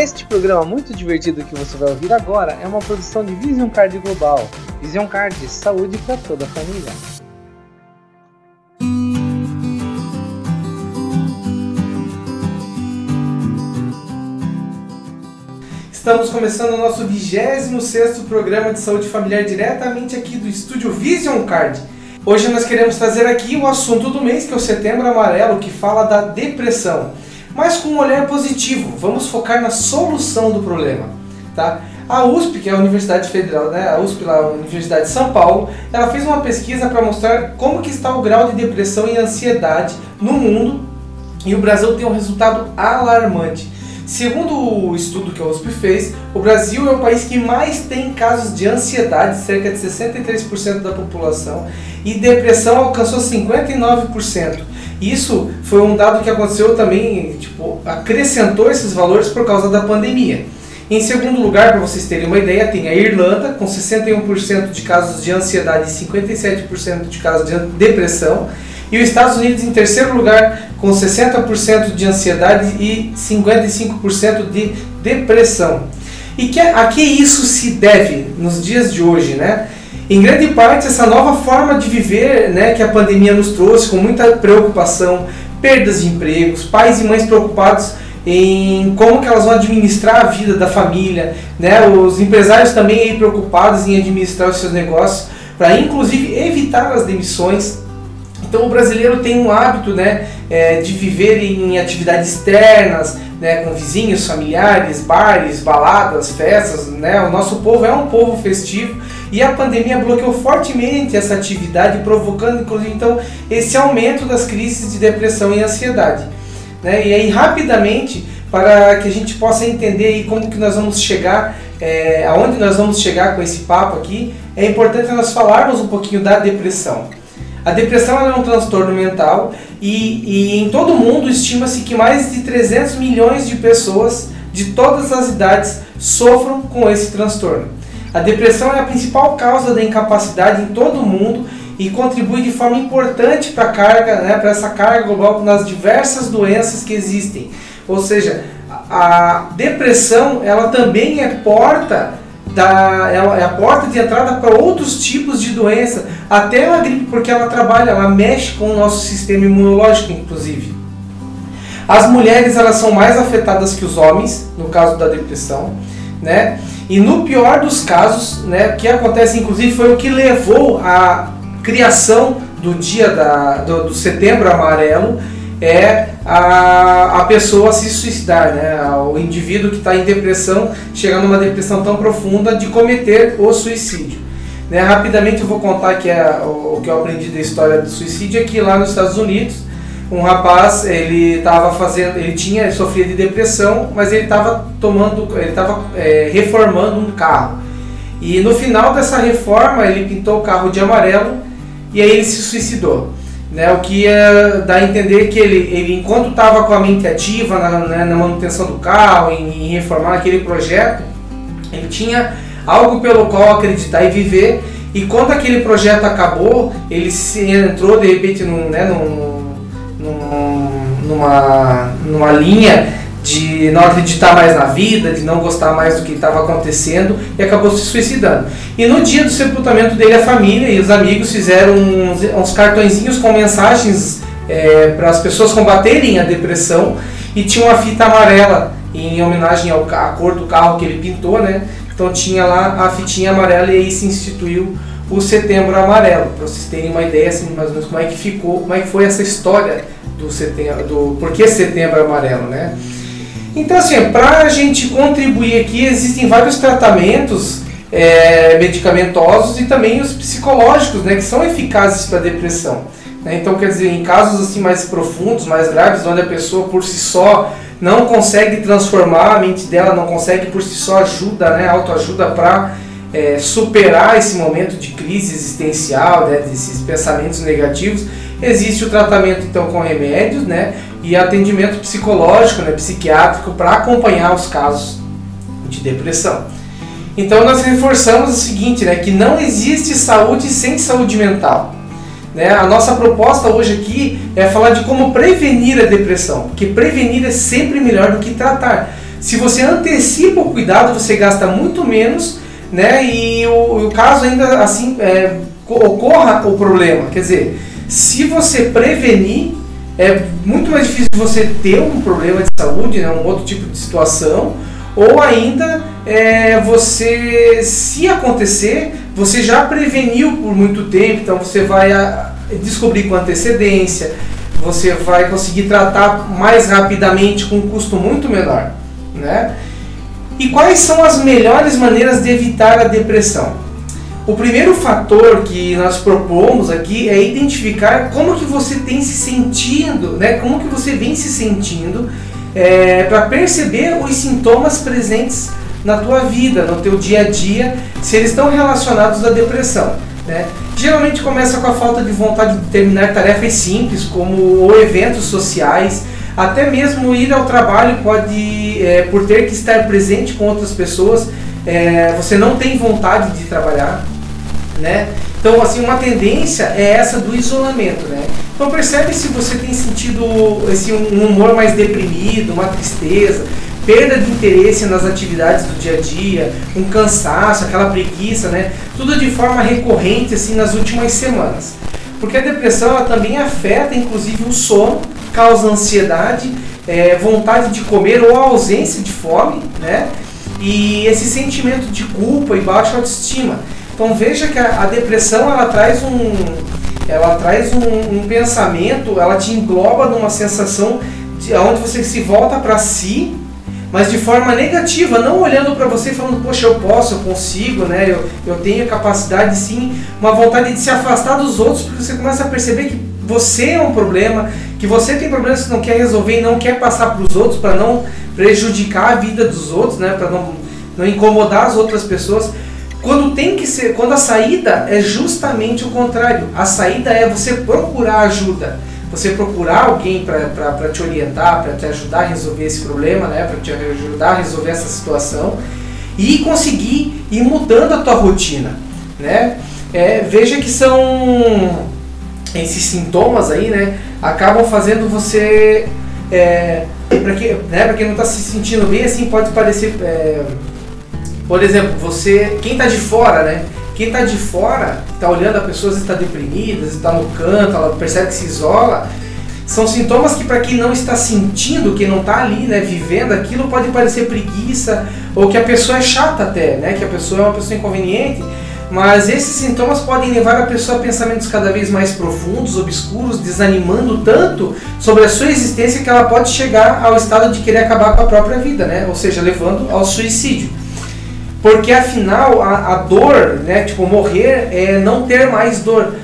Este programa muito divertido que você vai ouvir agora é uma produção de Vision Card Global. Vision Card, saúde para toda a família. Estamos começando o nosso 26º programa de saúde familiar diretamente aqui do estúdio Vision Card. Hoje nós queremos trazer aqui o assunto do mês, que é o Setembro Amarelo, que fala da depressão. Mas com um olhar positivo, vamos focar na solução do problema. Tá? A USP, que é a Universidade Federal, né? a USP, lá, a Universidade de São Paulo, ela fez uma pesquisa para mostrar como que está o grau de depressão e ansiedade no mundo e o Brasil tem um resultado alarmante. Segundo o estudo que a USP fez, o Brasil é o país que mais tem casos de ansiedade, cerca de 63% da população, e depressão alcançou 59%. Isso foi um dado que aconteceu também, tipo, acrescentou esses valores por causa da pandemia. Em segundo lugar, para vocês terem uma ideia, tem a Irlanda, com 61% de casos de ansiedade e 57% de casos de depressão. E os Estados Unidos em terceiro lugar, com 60% de ansiedade e 55% de depressão. E que, a que isso se deve nos dias de hoje, né? Em grande parte, essa nova forma de viver né, que a pandemia nos trouxe, com muita preocupação, perdas de empregos, pais e mães preocupados em como que elas vão administrar a vida da família, né? os empresários também aí preocupados em administrar os seus negócios, para inclusive evitar as demissões. Então o brasileiro tem um hábito né, é, de viver em atividades externas, né, com vizinhos, familiares, bares, baladas, festas. Né? O nosso povo é um povo festivo e a pandemia bloqueou fortemente essa atividade, provocando inclusive então esse aumento das crises de depressão e ansiedade. Né? E aí rapidamente para que a gente possa entender aí como que nós vamos chegar, é, aonde nós vamos chegar com esse papo aqui, é importante nós falarmos um pouquinho da depressão. A depressão é um transtorno mental e, e em todo o mundo estima-se que mais de 300 milhões de pessoas de todas as idades sofram com esse transtorno. A depressão é a principal causa da incapacidade em todo o mundo e contribui de forma importante para carga, né, para essa carga global nas diversas doenças que existem. Ou seja, a depressão ela também é porta da, ela é a porta de entrada para outros tipos de doença, até a gripe, porque ela trabalha, ela mexe com o nosso sistema imunológico, inclusive. As mulheres elas são mais afetadas que os homens, no caso da depressão, né? E no pior dos casos, né, que acontece inclusive foi o que levou à criação do dia da, do, do setembro amarelo, é a, a pessoa se suicidar, né? o indivíduo que está em depressão, chegar numa depressão tão profunda de cometer o suicídio. Né? Rapidamente eu vou contar que é o, o que eu aprendi da história do suicídio é que lá nos Estados Unidos um rapaz ele estava fazendo ele tinha ele sofria de depressão mas ele estava tomando ele estava é, reformando um carro e no final dessa reforma ele pintou o carro de amarelo e aí ele se suicidou né, o que ia dar a entender que ele, ele enquanto estava com a mente ativa na, né, na manutenção do carro, em, em, reformar aquele projeto, ele tinha algo pelo qual acreditar e viver. E quando aquele projeto acabou, ele se entrou de repente num, né, num, numa, numa linha de não acreditar mais na vida, de não gostar mais do que estava acontecendo e acabou se suicidando. E no dia do sepultamento dele, a família e os amigos fizeram uns, uns cartõezinhos com mensagens é, para as pessoas combaterem a depressão e tinha uma fita amarela em homenagem ao, à cor do carro que ele pintou, né? Então tinha lá a fitinha amarela e aí se instituiu o Setembro Amarelo, para vocês terem uma ideia assim, mais ou menos como é que ficou, como é que foi essa história do setembro, do por que Setembro Amarelo, né? Então, assim, para a gente contribuir aqui, existem vários tratamentos é, medicamentosos e também os psicológicos, né, que são eficazes para depressão. Né? Então, quer dizer, em casos assim mais profundos, mais graves, onde a pessoa por si só não consegue transformar a mente dela, não consegue por si só ajuda, né, autoajuda para é, superar esse momento de crise existencial, né, desses pensamentos negativos, existe o tratamento então com remédios, né, e atendimento psicológico, né, psiquiátrico, para acompanhar os casos de depressão. Então nós reforçamos o seguinte, né, que não existe saúde sem saúde mental. Né? A nossa proposta hoje aqui é falar de como prevenir a depressão, porque prevenir é sempre melhor do que tratar. Se você antecipa o cuidado, você gasta muito menos, né? E o, o caso ainda assim é, ocorra o problema. Quer dizer, se você prevenir, é muito mais difícil você ter um problema de saúde, né? um outro tipo de situação, ou ainda é, você, se acontecer, você já preveniu por muito tempo, então você vai a, descobrir com antecedência, você vai conseguir tratar mais rapidamente com um custo muito menor, né? E quais são as melhores maneiras de evitar a depressão? O primeiro fator que nós propomos aqui é identificar como que você tem se sentindo, né? Como que você vem se sentindo é, para perceber os sintomas presentes na tua vida, no teu dia a dia, se eles estão relacionados à depressão. Né? Geralmente começa com a falta de vontade de terminar tarefas simples, como ou eventos sociais, até mesmo ir ao trabalho pode, é, por ter que estar presente com outras pessoas, é, você não tem vontade de trabalhar, né? Então, assim, uma tendência é essa do isolamento, né? Então percebe se você tem sentido esse um humor mais deprimido, uma tristeza, perda de interesse nas atividades do dia a dia, um cansaço, aquela preguiça, né? Tudo de forma recorrente assim nas últimas semanas. Porque a depressão ela também afeta inclusive o sono, causa ansiedade, é, vontade de comer ou ausência de fome, né? E esse sentimento de culpa e baixa autoestima. Então veja que a, a depressão ela traz um, ela traz um, um, pensamento, ela te engloba numa sensação de onde você se volta para si mas de forma negativa, não olhando para você falando, poxa, eu posso, eu consigo, né? Eu, eu tenho capacidade sim, uma vontade de se afastar dos outros, porque você começa a perceber que você é um problema, que você tem problemas que não quer resolver e não quer passar para os outros para não prejudicar a vida dos outros, né? Para não, não incomodar as outras pessoas. Quando tem que ser, quando a saída é justamente o contrário. A saída é você procurar ajuda você procurar alguém para te orientar, para te ajudar a resolver esse problema, né, para te ajudar a resolver essa situação e conseguir ir mudando a tua rotina, né? É, veja que são esses sintomas aí, né, acabam fazendo você é, para quem, né, quem não está se sentindo bem assim pode parecer, é, por exemplo, você quem está de fora, né? Quem está de fora, está olhando a pessoa, está deprimida, está no canto, ela percebe que se isola, são sintomas que para quem não está sentindo, quem não está ali, né, vivendo aquilo, pode parecer preguiça ou que a pessoa é chata até, né, que a pessoa é uma pessoa inconveniente. Mas esses sintomas podem levar a pessoa a pensamentos cada vez mais profundos, obscuros, desanimando tanto sobre a sua existência que ela pode chegar ao estado de querer acabar com a própria vida, né? Ou seja, levando ao suicídio. Porque afinal a, a, dor, né, tipo, morrer é não ter mais dor.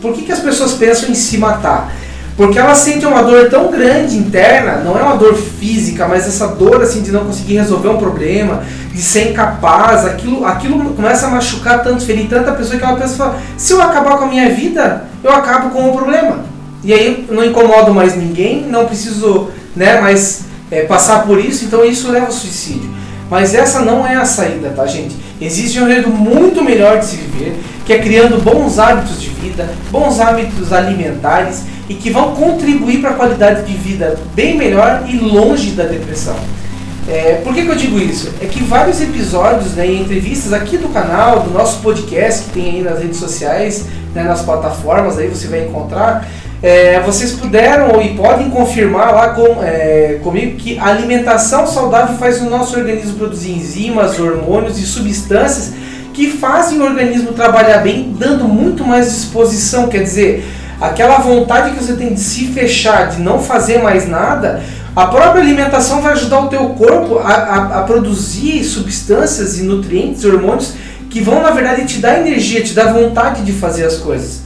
Por que, que as pessoas pensam em se matar? Porque elas sentem uma dor tão grande interna, não é uma dor física, mas essa dor assim de não conseguir resolver um problema, de ser incapaz, aquilo, aquilo começa a machucar tanto, ferir tanta pessoa que ela pensa, fala, se eu acabar com a minha vida, eu acabo com o problema. E aí eu não incomodo mais ninguém, não preciso né, mais é, passar por isso, então isso leva ao suicídio. Mas essa não é a saída, tá, gente? Existe um jeito muito melhor de se viver, que é criando bons hábitos de vida, bons hábitos alimentares e que vão contribuir para a qualidade de vida bem melhor e longe da depressão. É, por que, que eu digo isso? É que vários episódios né, e entrevistas aqui do canal, do nosso podcast que tem aí nas redes sociais, né, nas plataformas, aí você vai encontrar, é, vocês puderam e podem confirmar lá com, é, comigo que a alimentação saudável faz o nosso organismo produzir enzimas, hormônios e substâncias que fazem o organismo trabalhar bem, dando muito mais disposição. Quer dizer, aquela vontade que você tem de se fechar, de não fazer mais nada, a própria alimentação vai ajudar o teu corpo a, a, a produzir substâncias e nutrientes, hormônios que vão na verdade te dar energia, te dar vontade de fazer as coisas.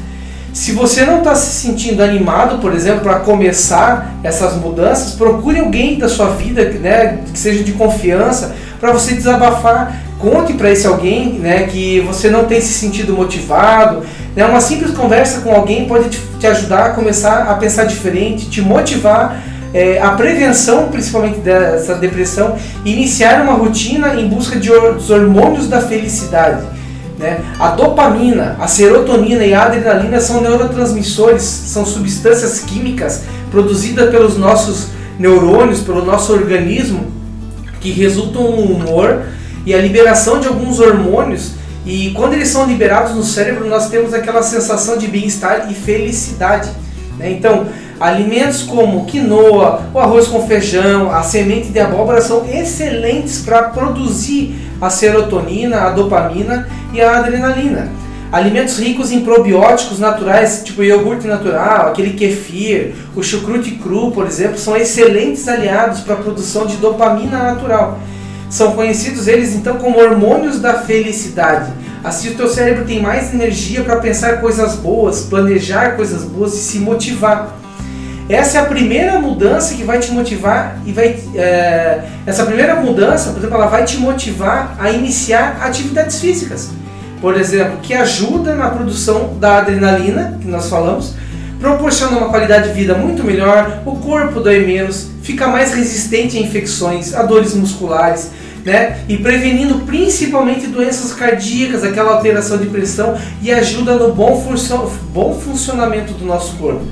Se você não está se sentindo animado, por exemplo, para começar essas mudanças, procure alguém da sua vida né, que seja de confiança para você desabafar. Conte para esse alguém né, que você não tem se sentido motivado. Né, uma simples conversa com alguém pode te, ajudar a começar a pensar diferente, te motivar é, a prevenção, principalmente dessa depressão, iniciar uma rotina em busca de, dos hormônios da felicidade. Né? A dopamina, a serotonina e a adrenalina são neurotransmissores, são substâncias químicas produzidas pelos nossos neurônios, pelo nosso organismo, que resultam no humor e a liberação de alguns hormônios. E quando eles são liberados no cérebro, nós temos aquela sensação de bem-estar e felicidade. Né? Então, alimentos como quinoa, o arroz com feijão, a semente de abóbora são excelentes para produzir a serotonina, a dopamina e a adrenalina. Alimentos ricos em probióticos naturais, tipo iogurte natural, aquele kefir, o chucrute cru, por exemplo, são excelentes aliados para a produção de dopamina natural. São conhecidos eles então como hormônios da felicidade. Assim o teu cérebro tem mais energia para pensar coisas boas, planejar coisas boas e se motivar. Essa é a primeira mudança que vai te motivar e vai. É, essa primeira mudança, por exemplo, ela vai te motivar a iniciar atividades físicas por exemplo, que ajuda na produção da adrenalina, que nós falamos, proporciona uma qualidade de vida muito melhor, o corpo dói menos, fica mais resistente a infecções, a dores musculares, né? E prevenindo principalmente doenças cardíacas, aquela alteração de pressão e ajuda no bom, bom funcionamento do nosso corpo.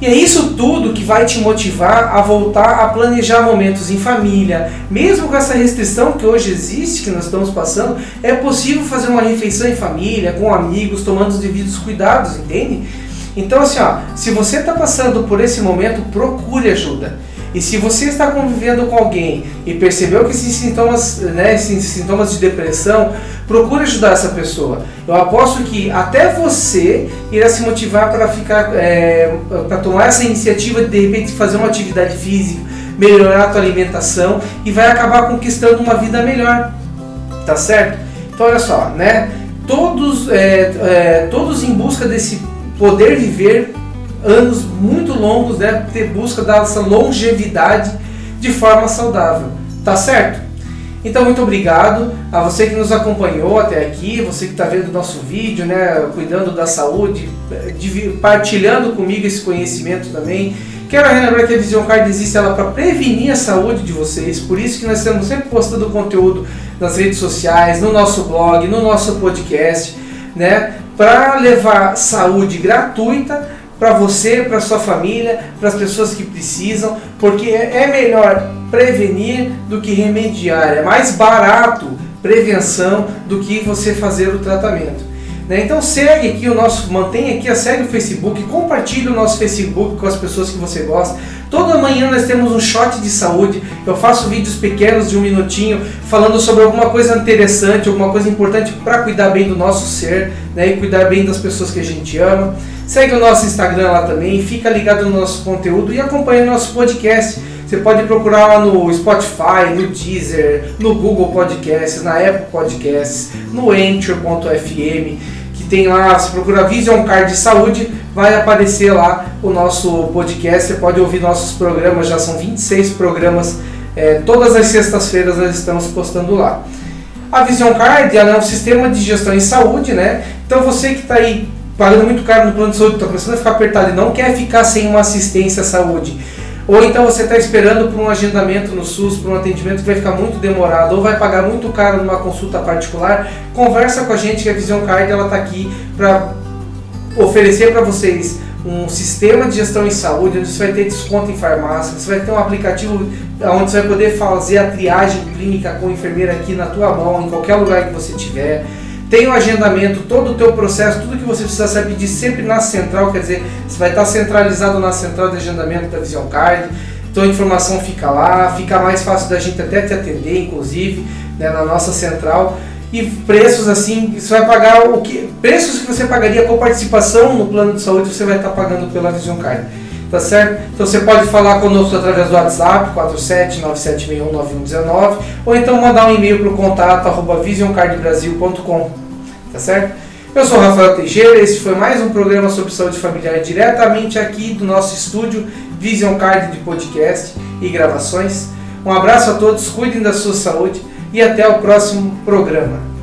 E é isso tudo que vai te motivar a voltar a planejar momentos em família. Mesmo com essa restrição que hoje existe, que nós estamos passando, é possível fazer uma refeição em família, com amigos, tomando os devidos cuidados, entende? Então, assim, ó, se você está passando por esse momento, procure ajuda. E se você está convivendo com alguém e percebeu que esses sintomas, né, esses sintomas de depressão, procure ajudar essa pessoa. Eu aposto que até você irá se motivar para ficar, é, para tomar essa iniciativa de de repente fazer uma atividade física, melhorar a tua alimentação e vai acabar conquistando uma vida melhor, tá certo? Então olha só, né? Todos, é, é, todos em busca desse poder viver anos muito longos, né? Ter busca dessa longevidade de forma saudável, tá certo? Então, muito obrigado a você que nos acompanhou até aqui, você que está vendo nosso vídeo, né, cuidando da saúde, partilhando comigo esse conhecimento também. Quero relembrar que a Vision Card existe ela para prevenir a saúde de vocês, por isso que nós estamos sempre postando conteúdo nas redes sociais, no nosso blog, no nosso podcast, né, para levar saúde gratuita para você, para sua família, para as pessoas que precisam, porque é melhor prevenir do que remediar. É mais barato prevenção do que você fazer o tratamento. Né? Então segue aqui o nosso, mantenha aqui, segue o Facebook, compartilhe o nosso Facebook com as pessoas que você gosta. Toda manhã nós temos um shot de saúde. Eu faço vídeos pequenos de um minutinho falando sobre alguma coisa interessante, alguma coisa importante para cuidar bem do nosso ser né? e cuidar bem das pessoas que a gente ama. Segue o nosso Instagram lá também, fica ligado no nosso conteúdo e acompanha o nosso podcast. Você pode procurar lá no Spotify, no Deezer, no Google Podcasts, na Apple Podcasts, no Anchor.fm, que tem lá, se procurar Vision Card de Saúde, vai aparecer lá o nosso podcast. Você pode ouvir nossos programas, já são 26 programas. É, todas as sextas-feiras nós estamos postando lá. A Vision Card ela é um sistema de gestão em saúde, né? Então você que está aí pagando muito caro no plano de saúde, está começando a ficar apertado e não quer ficar sem uma assistência à saúde, ou então você está esperando por um agendamento no SUS, por um atendimento que vai ficar muito demorado, ou vai pagar muito caro numa consulta particular, conversa com a gente que a Vision Card está aqui para oferecer para vocês um sistema de gestão em saúde, onde você vai ter desconto em farmácia, você vai ter um aplicativo onde você vai poder fazer a triagem clínica com enfermeira aqui na tua mão, em qualquer lugar que você estiver tem o agendamento, todo o teu processo, tudo que você precisa saber pedir sempre na central, quer dizer, você vai estar centralizado na central de agendamento da Vision Card, então a informação fica lá, fica mais fácil da gente até te atender, inclusive, né, na nossa central. E preços assim, você vai pagar o que. Preços que você pagaria com participação no plano de saúde, você vai estar pagando pela Vision Card. Tá certo? Então você pode falar conosco através do WhatsApp 4797619 ou então mandar um e-mail para o contato visioncardbrasil.com. Tá certo? Eu sou Rafael Teixeira, esse foi mais um programa sobre saúde familiar diretamente aqui do nosso estúdio Vision Card de podcast e gravações. Um abraço a todos, cuidem da sua saúde e até o próximo programa.